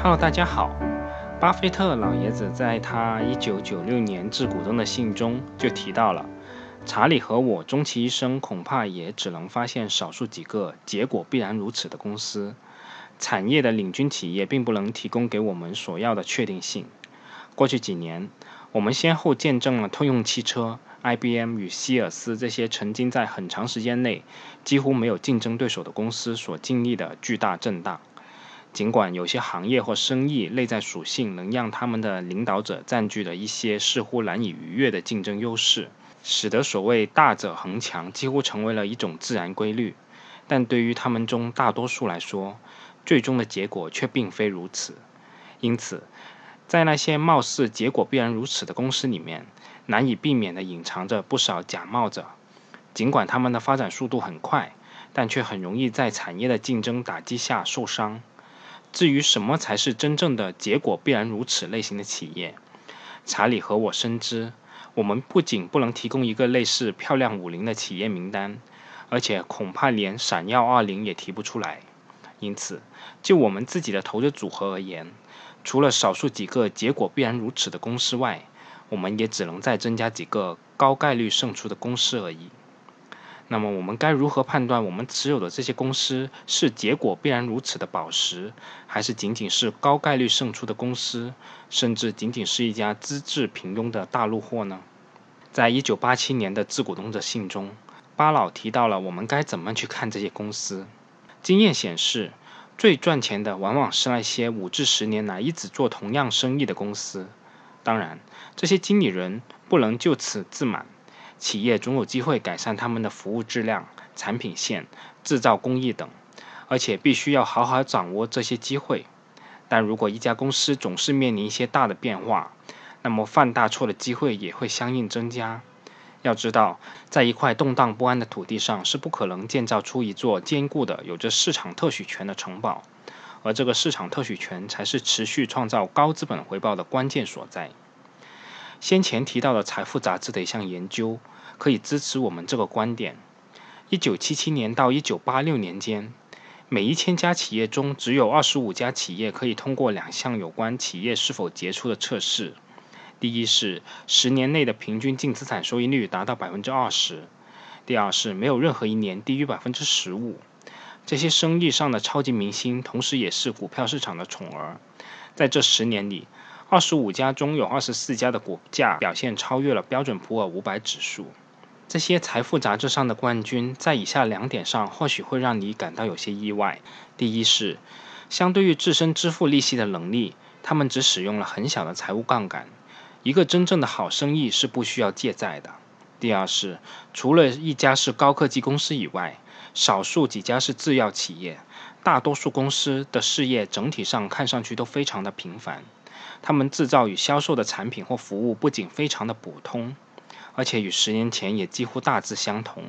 Hello，大家好。巴菲特老爷子在他1996年致股东的信中就提到了，查理和我终其一生恐怕也只能发现少数几个结果必然如此的公司。产业的领军企业并不能提供给我们所要的确定性。过去几年，我们先后见证了通用汽车、IBM 与希尔斯这些曾经在很长时间内几乎没有竞争对手的公司所经历的巨大震荡。尽管有些行业或生意内在属性能让他们的领导者占据了一些似乎难以逾越的竞争优势，使得所谓“大者恒强”几乎成为了一种自然规律，但对于他们中大多数来说，最终的结果却并非如此。因此，在那些貌似结果必然如此的公司里面，难以避免地隐藏着不少假冒者。尽管他们的发展速度很快，但却很容易在产业的竞争打击下受伤。至于什么才是真正的结果必然如此类型的企业，查理和我深知，我们不仅不能提供一个类似漂亮五零的企业名单，而且恐怕连闪耀二零也提不出来。因此，就我们自己的投资组合而言，除了少数几个结果必然如此的公司外，我们也只能再增加几个高概率胜出的公司而已。那么我们该如何判断我们持有的这些公司是结果必然如此的宝石，还是仅仅是高概率胜出的公司，甚至仅仅是一家资质平庸的大陆货呢？在一九八七年的致股东的信中，巴老提到了我们该怎么去看这些公司。经验显示，最赚钱的往往是那些五至十年来一直做同样生意的公司。当然，这些经理人不能就此自满。企业总有机会改善他们的服务质量、产品线、制造工艺等，而且必须要好好掌握这些机会。但如果一家公司总是面临一些大的变化，那么犯大错的机会也会相应增加。要知道，在一块动荡不安的土地上，是不可能建造出一座坚固的、有着市场特许权的城堡，而这个市场特许权才是持续创造高资本回报的关键所在。先前提到的《财富》杂志的一项研究，可以支持我们这个观点。一九七七年到一九八六年间，每一千家企业中只有二十五家企业可以通过两项有关企业是否杰出的测试：第一是十年内的平均净资产收益率达到百分之二十；第二是没有任何一年低于百分之十五。这些生意上的超级明星，同时也是股票市场的宠儿，在这十年里。二十五家中有二十四家的股价表现超越了标准普尔五百指数。这些财富杂志上的冠军，在以下两点上或许会让你感到有些意外：第一是，相对于自身支付利息的能力，他们只使用了很小的财务杠杆。一个真正的好生意是不需要借债的。第二是，除了一家是高科技公司以外，少数几家是制药企业，大多数公司的事业整体上看上去都非常的平凡。他们制造与销售的产品或服务不仅非常的普通，而且与十年前也几乎大致相同，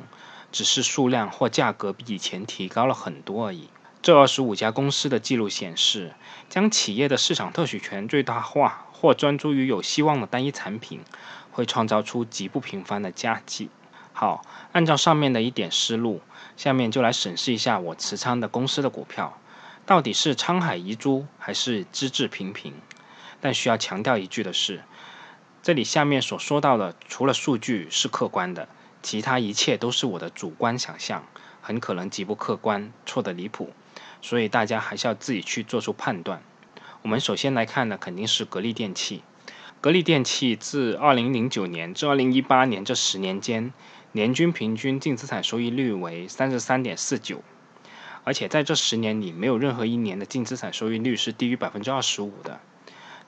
只是数量或价格比以前提高了很多而已。这二十五家公司的记录显示，将企业的市场特许权最大化或专注于有希望的单一产品，会创造出极不平凡的佳绩。好，按照上面的一点思路，下面就来审视一下我持仓的公司的股票，到底是沧海遗珠还是资质平平。但需要强调一句的是，这里下面所说到的，除了数据是客观的，其他一切都是我的主观想象，很可能极不客观，错得离谱，所以大家还是要自己去做出判断。我们首先来看的肯定是格力电器。格力电器自2009年至2018年这十年间，年均平均净资产收益率为33.49，而且在这十年里，没有任何一年的净资产收益率是低于百分之二十五的。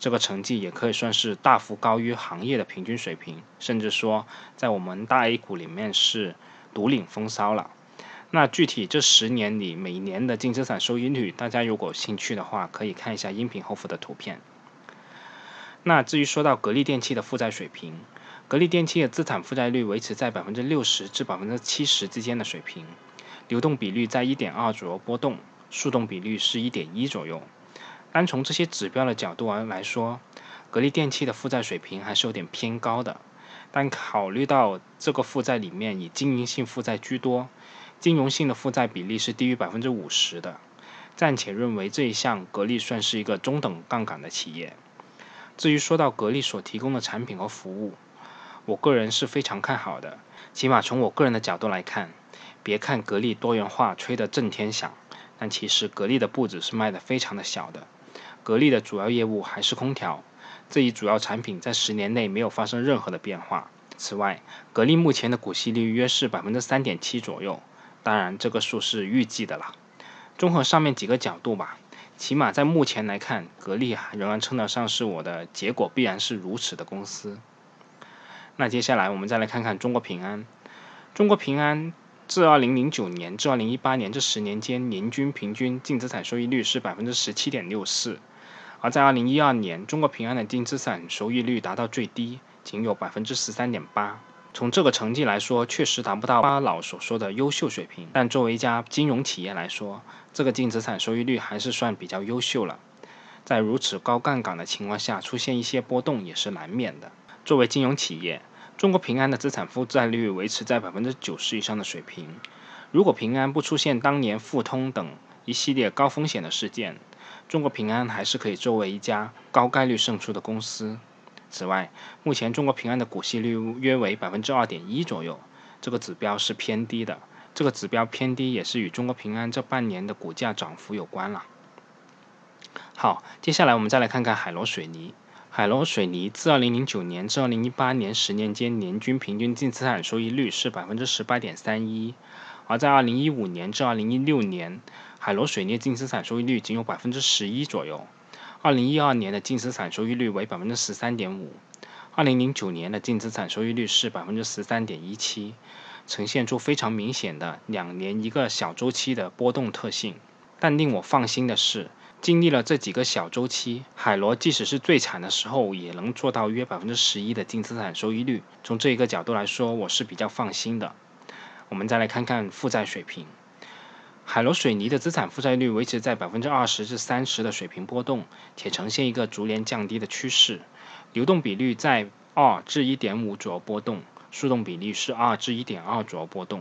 这个成绩也可以算是大幅高于行业的平均水平，甚至说在我们大 A 股里面是独领风骚了。那具体这十年里每年的净资产收益率，大家如果有兴趣的话，可以看一下音频后附的图片。那至于说到格力电器的负债水平，格力电器的资产负债率维持在百分之六十至百分之七十之间的水平，流动比率在一点二左右波动，速动比率是一点一左右。单从这些指标的角度而来说，格力电器的负债水平还是有点偏高的。但考虑到这个负债里面以经营性负债居多，金融性的负债比例是低于百分之五十的，暂且认为这一项格力算是一个中等杠杆的企业。至于说到格力所提供的产品和服务，我个人是非常看好的。起码从我个人的角度来看，别看格力多元化吹得震天响，但其实格力的步子是迈得非常的小的。格力的主要业务还是空调，这一主要产品在十年内没有发生任何的变化。此外，格力目前的股息率约是百分之三点七左右，当然这个数是预计的啦。综合上面几个角度吧。起码在目前来看，格力仍然称得上是我的结果必然是如此的公司。那接下来我们再来看看中国平安。中国平安自2009年至2018年这十年间，年均平均净资产收益率是百分之十七点六四，而在2012年，中国平安的净资产收益率达到最低，仅有百分之十三点八。从这个成绩来说，确实达不到巴老所说的优秀水平。但作为一家金融企业来说，这个净资产收益率还是算比较优秀了。在如此高杠杆的情况下，出现一些波动也是难免的。作为金融企业，中国平安的资产负债率维持在百分之九十以上的水平。如果平安不出现当年富通等一系列高风险的事件，中国平安还是可以作为一家高概率胜出的公司。此外，目前中国平安的股息率约为百分之二点一左右，这个指标是偏低的。这个指标偏低也是与中国平安这半年的股价涨幅有关了。好，接下来我们再来看看海螺水泥。海螺水泥自二零零九年至二零一八年十年间，年均平均净资产收益率是百分之十八点三一，而在二零一五年至二零一六年，海螺水泥净资产收益率仅有百分之十一左右。二零一二年的净资产收益率为百分之十三点五，二零零九年的净资产收益率是百分之十三点一七，呈现出非常明显的两年一个小周期的波动特性。但令我放心的是，经历了这几个小周期，海螺即使是最惨的时候，也能做到约百分之十一的净资产收益率。从这一个角度来说，我是比较放心的。我们再来看看负债水平。海螺水泥的资产负债率维持在百分之二十至三十的水平波动，且呈现一个逐年降低的趋势。流动比率在二至一点五左右波动，速动比率是二至一点二左右波动。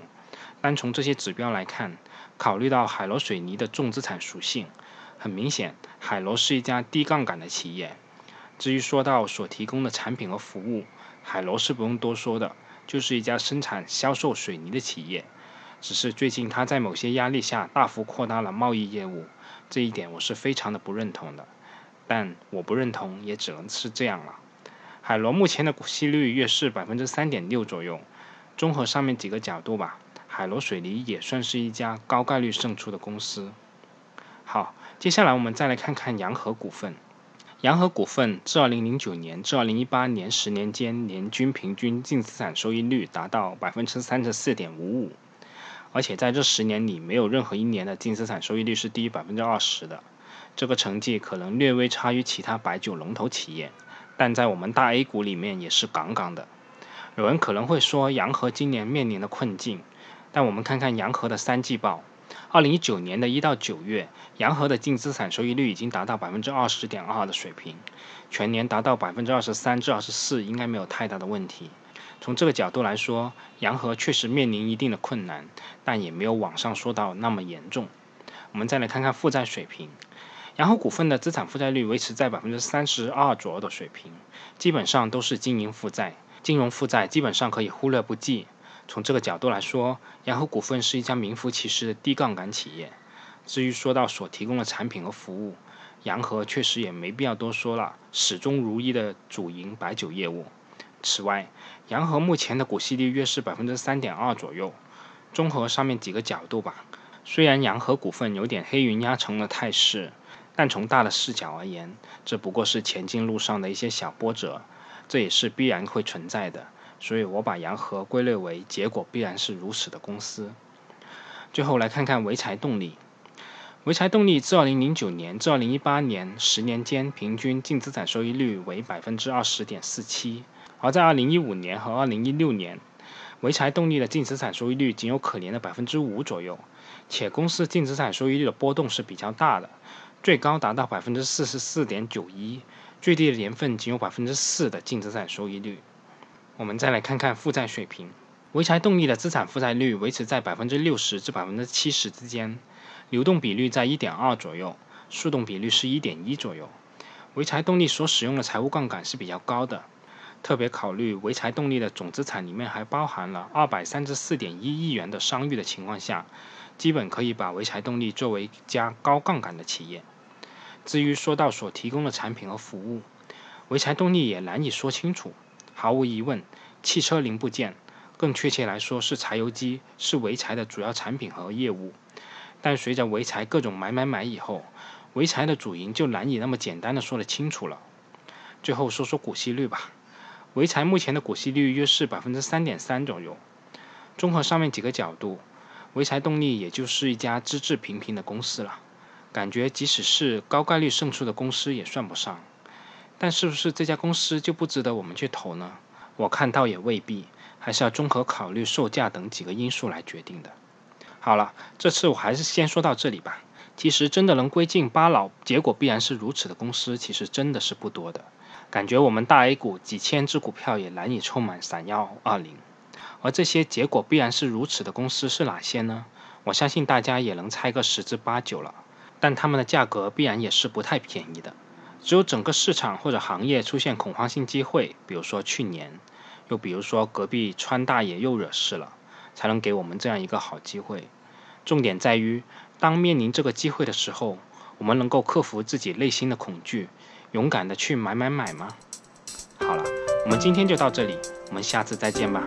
单从这些指标来看，考虑到海螺水泥的重资产属性，很明显，海螺是一家低杠杆的企业。至于说到所提供的产品和服务，海螺是不用多说的，就是一家生产销售水泥的企业。只是最近他在某些压力下大幅扩大了贸易业务，这一点我是非常的不认同的。但我不认同也只能是这样了。海螺目前的股息率约是百分之三点六左右。综合上面几个角度吧，海螺水泥也算是一家高概率胜出的公司。好，接下来我们再来看看洋河股份。洋河股份自二零零九年至二零一八年十年间，年均平均净资产收益率达到百分之三十四点五五。而且在这十年里，没有任何一年的净资产收益率是低于百分之二十的。这个成绩可能略微差于其他白酒龙头企业，但在我们大 A 股里面也是杠杠的。有人可能会说，洋河今年面临的困境，但我们看看洋河的三季报，二零一九年的一到九月，洋河的净资产收益率已经达到百分之二十点二的水平，全年达到百分之二十三至二十四，应该没有太大的问题。从这个角度来说，洋河确实面临一定的困难，但也没有网上说到那么严重。我们再来看看负债水平，洋河股份的资产负债率维持在百分之三十二左右的水平，基本上都是经营负债，金融负债基本上可以忽略不计。从这个角度来说，洋河股份是一家名副其实的低杠杆企业。至于说到所提供的产品和服务，洋河确实也没必要多说了，始终如一的主营白酒业务。此外，洋河目前的股息率约是百分之三点二左右。综合上面几个角度吧，虽然洋河股份有点黑云压城的态势，但从大的视角而言，这不过是前进路上的一些小波折，这也是必然会存在的。所以我把洋河归类为结果必然是如此的公司。最后来看看潍柴动力，潍柴动力自二零零九年至二零一八年十年间，平均净资产收益率为百分之二十点四七。而在2015年和2016年，潍柴动力的净资产收益率仅有可怜的百分之五左右，且公司净资产收益率的波动是比较大的，最高达到百分之四十四点九一，最低的年份仅有百分之四的净资产收益率。我们再来看看负债水平，潍柴动力的资产负债率维持在百分之六十至百分之七十之间，流动比率在一点二左右，速动比率是一点一左右。潍柴动力所使用的财务杠杆是比较高的，特别考虑潍柴动力的总资产里面还包含了二百三十四点一亿元的商誉的情况下，基本可以把潍柴动力作为一家高杠杆的企业。至于说到所提供的产品和服务，潍柴动力也难以说清楚。毫无疑问，汽车零部件，更确切来说是柴油机，是潍柴的主要产品和业务。但随着潍柴各种买买买以后，潍柴的主营就难以那么简单的说得清楚了。最后说说股息率吧，潍柴目前的股息率约是百分之三点三左右。综合上面几个角度，潍柴动力也就是一家资质平平的公司了，感觉即使是高概率胜出的公司也算不上。但是不是这家公司就不值得我们去投呢？我看倒也未必，还是要综合考虑售价等几个因素来决定的。好了，这次我还是先说到这里吧。其实真的能归进巴老，结果必然是如此的公司，其实真的是不多的。感觉我们大 A 股几千只股票也难以凑满闪耀二零。而这些结果必然是如此的公司是哪些呢？我相信大家也能猜个十之八九了。但他们的价格必然也是不太便宜的。只有整个市场或者行业出现恐慌性机会，比如说去年，又比如说隔壁川大爷又惹事了。才能给我们这样一个好机会。重点在于，当面临这个机会的时候，我们能够克服自己内心的恐惧，勇敢的去买买买吗？好了，我们今天就到这里，我们下次再见吧。